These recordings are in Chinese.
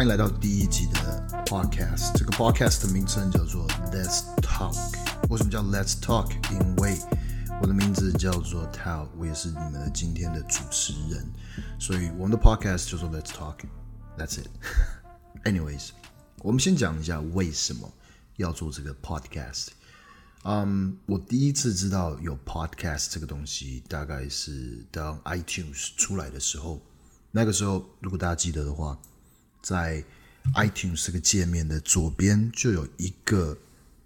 欢迎来到第一集的 podcast。这个 podcast 的名称叫做 Let's Talk。为什么叫 Let's Talk？因为我的名字叫做 Tao，我也是你们的今天的主持人，所以我们的 podcast 叫做 Let's Talk。That's it。Anyways，我们先讲一下为什么要做这个 podcast。嗯我第一次知道有 podcast 这个东西，大概是当 iTunes 出来的时候。那个时候，如果大家记得的话，在 iTunes 这个界面的左边就有一个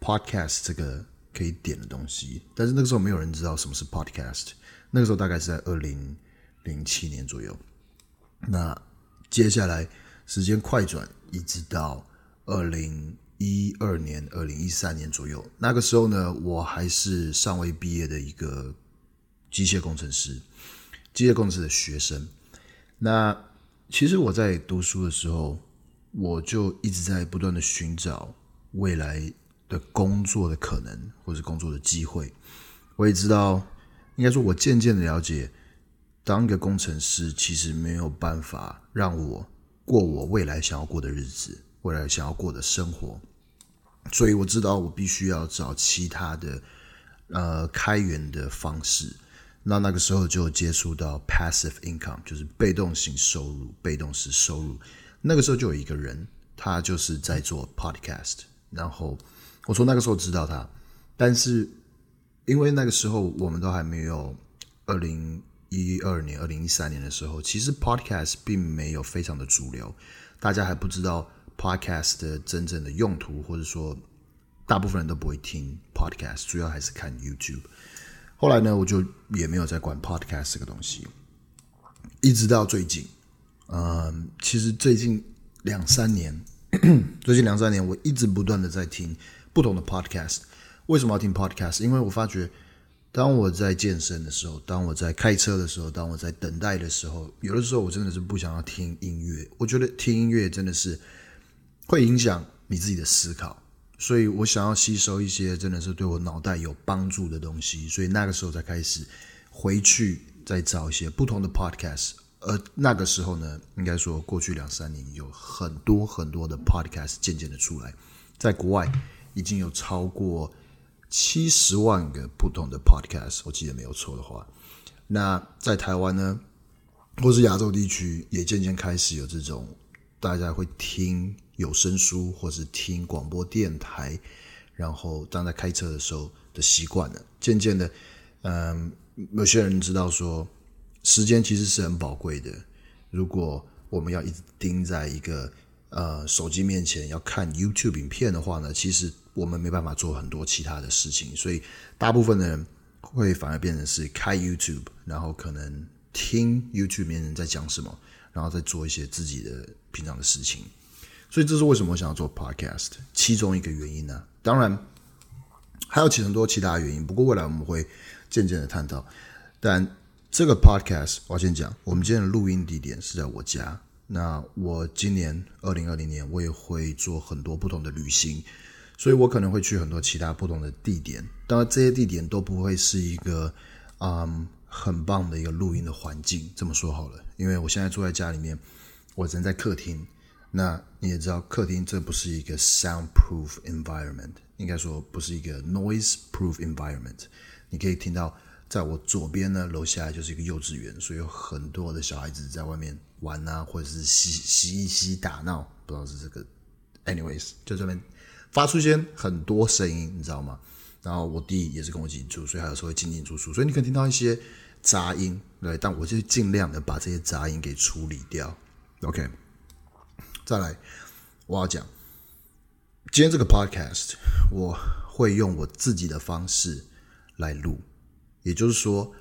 podcast 这个可以点的东西。但是那个时候没有人知道什么是 podcast。那个时候大概是在二零零七年左右。那接下来时间快转，一直到二零一二年、二零一三年左右。那个时候呢，我还是尚未毕业的一个机械工程师，机械工程师的学生。那其实我在读书的时候，我就一直在不断的寻找未来的工作的可能，或是工作的机会。我也知道，应该说，我渐渐的了解，当一个工程师其实没有办法让我过我未来想要过的日子，未来想要过的生活。所以我知道，我必须要找其他的呃开源的方式。那那个时候就接触到 passive income，就是被动型收入、被动式收入。那个时候就有一个人，他就是在做 podcast。然后我从那个时候知道他，但是因为那个时候我们都还没有二零一二年、二零一三年的时候，其实 podcast 并没有非常的主流，大家还不知道 podcast 的真正的用途，或者说大部分人都不会听 podcast，主要还是看 YouTube。后来呢，我就也没有再管 podcast 这个东西，一直到最近，嗯，其实最近两三年，最近两三年，我一直不断的在听不同的 podcast。为什么要听 podcast？因为我发觉，当我在健身的时候，当我在开车的时候，当我在等待的时候，有的时候我真的是不想要听音乐。我觉得听音乐真的是会影响你自己的思考。所以我想要吸收一些真的是对我脑袋有帮助的东西，所以那个时候才开始回去再找一些不同的 podcast。而那个时候呢，应该说过去两三年有很多很多的 podcast 渐渐的出来，在国外已经有超过七十万个不同的 podcast，我记得没有错的话。那在台湾呢，或是亚洲地区，也渐渐开始有这种大家会听。有声书，或是听广播电台，然后当在开车的时候的习惯了。渐渐的，嗯，有些人知道说，时间其实是很宝贵的。如果我们要一直盯在一个呃手机面前要看 YouTube 影片的话呢，其实我们没办法做很多其他的事情。所以，大部分的人会反而变成是开 YouTube，然后可能听 YouTube 里面人在讲什么，然后再做一些自己的平常的事情。所以这是为什么我想要做 podcast，其中一个原因呢、当然还有其很多其他原因，不过未来我们会渐渐的探讨。但这个 podcast 我先讲，我们今天的录音地点是在我家。那我今年二零二零年我也会做很多不同的旅行，所以我可能会去很多其他不同的地点。当然这些地点都不会是一个嗯很棒的一个录音的环境。这么说好了，因为我现在坐在家里面，我人在客厅。那你也知道，客厅这不是一个 soundproof environment，应该说不是一个 noise-proof environment。你可以听到，在我左边呢，楼下就是一个幼稚园，所以有很多的小孩子在外面玩啊，或者是嬉嬉戏打闹，不知道是这个。Anyways，就这边发出一些很多声音，你知道吗？然后我弟也是跟我一起住，所以还有时候会进进出出，所以你可以听到一些杂音，对，但我就尽量的把这些杂音给处理掉。OK。再来，我要讲今天这个 podcast，我会用我自己的方式来录，也就是说，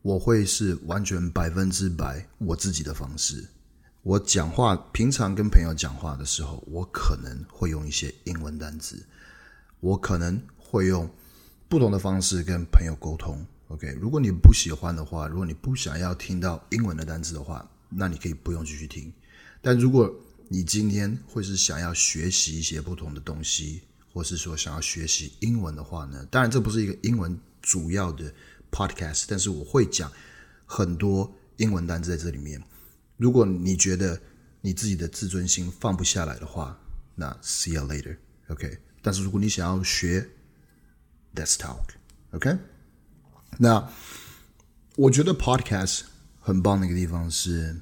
我会是完全百分之百我自己的方式。我讲话，平常跟朋友讲话的时候，我可能会用一些英文单词，我可能会用不同的方式跟朋友沟通。OK，如果你不喜欢的话，如果你不想要听到英文的单词的话，那你可以不用继续听。但如果你今天会是想要学习一些不同的东西，或是说想要学习英文的话呢？当然，这不是一个英文主要的 podcast，但是我会讲很多英文单词在这里面。如果你觉得你自己的自尊心放不下来的话，那 see you later，OK？但是如果你想要学，let's talk，OK？那我觉得 podcast 很棒的一个地方是，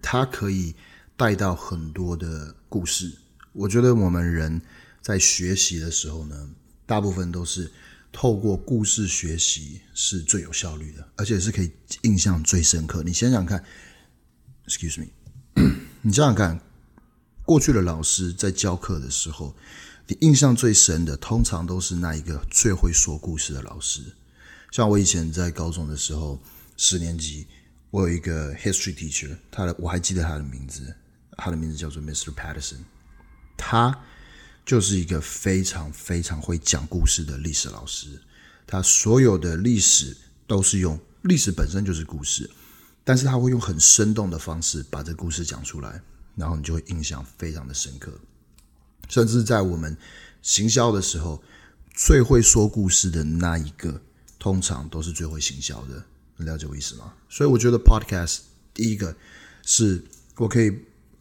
它可以带到很多的故事。我觉得我们人在学习的时候呢，大部分都是透过故事学习是最有效率的，而且是可以印象最深刻。你想想看，excuse me。你想想看，过去的老师在教课的时候，你印象最深的，通常都是那一个最会说故事的老师。像我以前在高中的时候，十年级，我有一个 history teacher，他的我还记得他的名字，他的名字叫做 Mr. Patterson，他就是一个非常非常会讲故事的历史老师。他所有的历史都是用历史本身就是故事。但是他会用很生动的方式把这故事讲出来，然后你就会印象非常的深刻。甚至在我们行销的时候，最会说故事的那一个，通常都是最会行销的。你了解我意思吗？所以我觉得 Podcast 第一个是我可以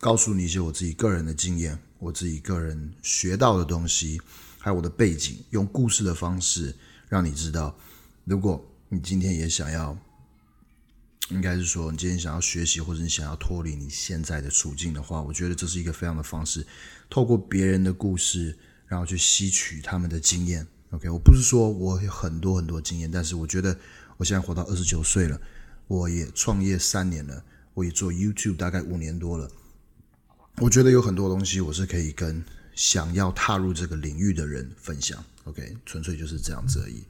告诉你一些我自己个人的经验，我自己个人学到的东西，还有我的背景，用故事的方式让你知道，如果你今天也想要。应该是说，你今天想要学习，或者你想要脱离你现在的处境的话，我觉得这是一个非常的方式，透过别人的故事，然后去吸取他们的经验。OK，我不是说我有很多很多经验，但是我觉得我现在活到二十九岁了，我也创业三年了，我也做 YouTube 大概五年多了，我觉得有很多东西我是可以跟想要踏入这个领域的人分享。OK，纯粹就是这样子而已。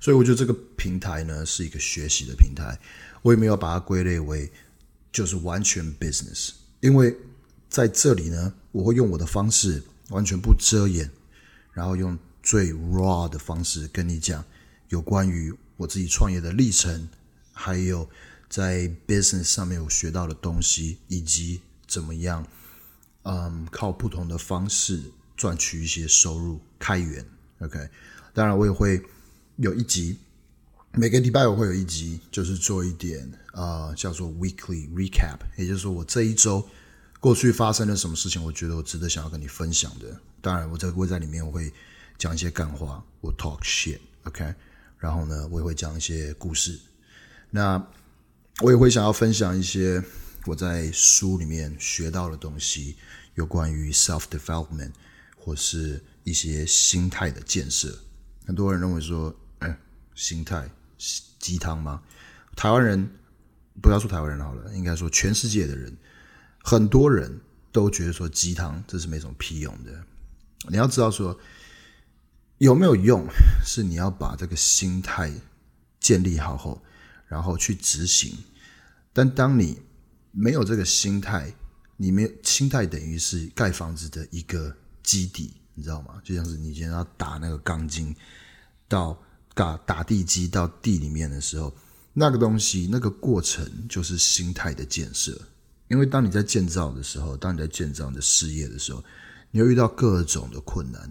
所以我觉得这个平台呢，是一个学习的平台。我也没有把它归类为就是完全 business，因为在这里呢，我会用我的方式，完全不遮掩，然后用最 raw 的方式跟你讲有关于我自己创业的历程，还有在 business 上面我学到的东西，以及怎么样，嗯，靠不同的方式赚取一些收入开源。OK，当然我也会有一集。每个礼拜我会有一集，就是做一点啊、叫做 weekly recap，也就是说我这一周过去发生了什么事情，我觉得我值得想要跟你分享的。当然，我在会在里面我会讲一些干话，我 talk shit，OK 然后呢，我也会讲一些故事。那我也会想要分享一些我在书里面学到的东西，有关于 self development 或是一些心态的建设。很多人认为说，哎，心态。鸡汤吗？台湾人不要说台湾人好了，应该说全世界的人，很多人都觉得说鸡汤这是没什么屁用的。你要知道说有没有用，是你要把这个心态建立好后，然后去执行。但当你没有这个心态，你没有心态等于是盖房子的一个基底，你知道吗？就像是你今天要打那个钢筋到。打打地基到地里面的时候，那个东西那个过程就是心态的建设。因为当你在建造的时候，当你在建造你的事业的时候，你会遇到各种的困难，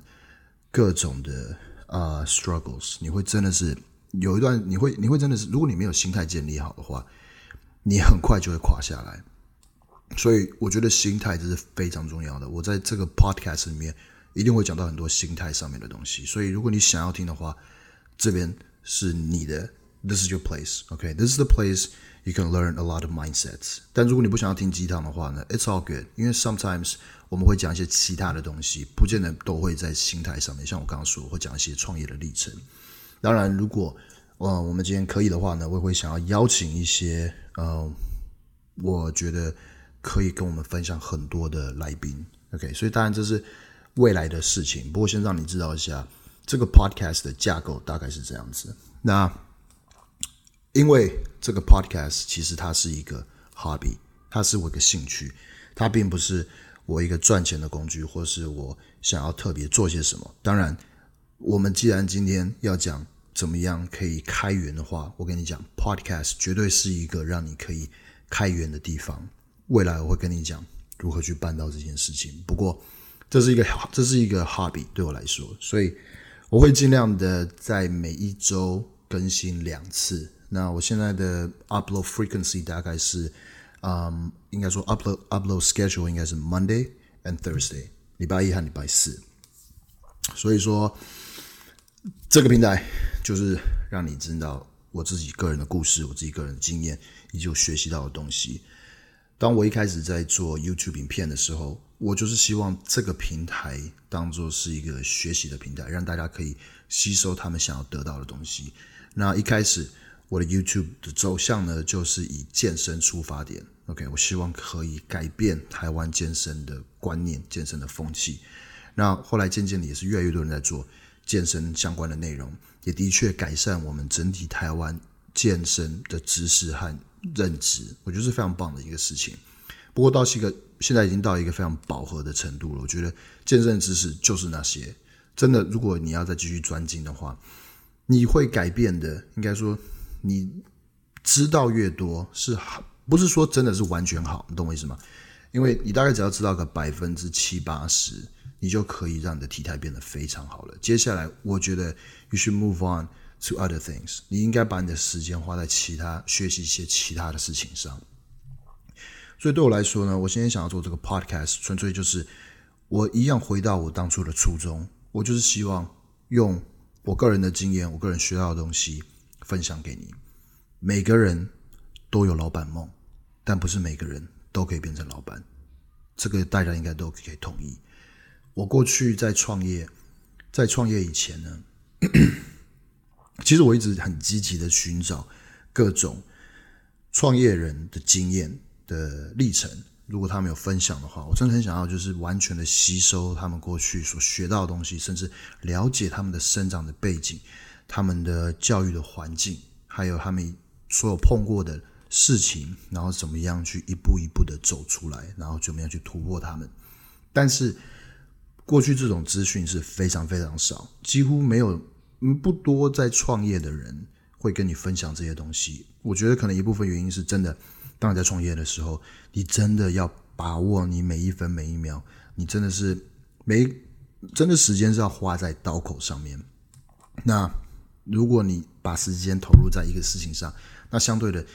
各种的啊、struggles，你会真的是有一段，你会你会真的是，如果你没有心态建立好的话，你很快就会垮下来。所以我觉得心态这是非常重要的。我在这个 podcast 里面一定会讲到很多心态上面的东西。所以如果你想要听的话，这边是你的，This is your place. OK, this is the place you can learn a lot of mindsets. 但如果你不想要听鸡汤的话呢，It's all good. 因为 sometimes 我们会讲一些其他的东西，不见得都会在心态上面。像我刚刚说，会讲一些创业的历程。当然，如果呃我们今天可以的话呢，我也会想要邀请一些呃，我觉得可以跟我们分享很多的来宾。OK，所以当然这是未来的事情。不过先让你知道一下。这个 podcast 的架构大概是这样子。那因为这个 podcast 其实它是一个 hobby，它是我一个兴趣，它并不是我一个赚钱的工具，或是我想要特别做些什么。当然，我们既然今天要讲怎么样可以开源的话，我跟你讲，podcast 绝对是一个让你可以开源的地方。未来我会跟你讲如何去办到这件事情。不过，这是一个 这是一个 hobby 对我来说，所以。我会尽量的在每一周更新两次。那我现在的 upload frequency 大概是嗯，应该说 upload upload schedule 应该是 Monday and Thursday，礼拜一和礼拜四。所以说，这个平台就是让你知道我自己个人的故事，我自己个人的经验，以及我学习到的东西。当我一开始在做 YouTube 影片的时候，我就是希望这个平台当做是一个学习的平台，让大家可以吸收他们想要得到的东西。那一开始我的 YouTube 的走向呢，就是以健身出发点。OK，我希望可以改变台湾健身的观念、健身的风气。那后来渐渐的也是越来越多人在做健身相关的内容，也的确改善我们整体台湾健身的知识和认知，我觉得是非常棒的一个事情。不过到是一个现在已经到一个非常饱和的程度了。我觉得健身知识就是那些，真的，如果你要再继续专精的话，你会改变的。应该说，你知道越多是好。不是说真的是完全好，你懂我意思吗？因为你大概只要知道个百分之七八十，你就可以让你的体态变得非常好了。接下来，我觉得 you should move on to other things。你应该把你的时间花在其他学习一些其他的事情上。所以对我来说呢，我现在想要做这个 podcast，纯粹就是我一样回到我当初的初衷，我就是希望用我个人的经验，我个人学到的东西分享给你。每个人。都有老板梦，但不是每个人都可以变成老板，这个大家应该都可以同意。我过去在创业，在创业以前呢，其实我一直很积极的寻找各种创业人的经验的历程。如果他们有分享的话，我真的很想要就是完全的吸收他们过去所学到的东西，甚至了解他们的生长的背景、他们的教育的环境，还有他们所有碰过的。事情，然后怎么样去一步一步的走出来，然后怎么样去突破他们。但是过去这种资讯是非常非常少，几乎没有，不多在创业的人会跟你分享这些东西。我觉得可能一部分原因是真的，当你在创业的时候，你真的要把握你每一分每一秒，你真的是每真的时间是要花在刀口上面。那如果你把时间投入在一个事情上，那相对的。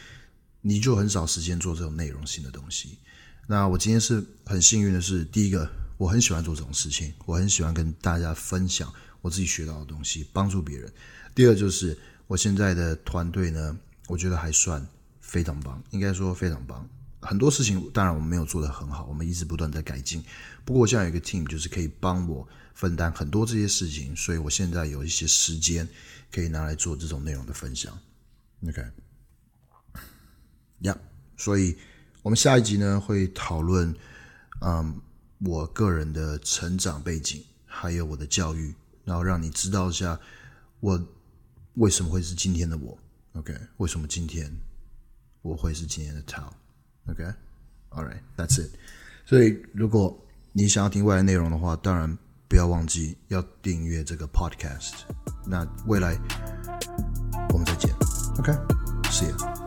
你就很少时间做这种内容性的东西。那我今天是很幸运的是，第一个，我很喜欢做这种事情，我很喜欢跟大家分享我自己学到的东西，帮助别人。第二就是我现在的团队呢，我觉得还算非常棒，应该说非常棒。很多事情当然我们没有做得很好，我们一直不断在改进。不过我现在有一个 team，就是可以帮我分担很多这些事情，所以我现在有一些时间可以拿来做这种内容的分享。OK。呀，yeah, 所以我们下一集呢会讨论，嗯，我个人的成长背景，还有我的教育，然后让你知道一下我为什么会是今天的我，OK？为什么今天我会是今天的 Tao？OK？All right，that's it。所以如果你想要听未来内容的话，当然不要忘记要订阅这个 Podcast。那未来我们再见，OK？See you。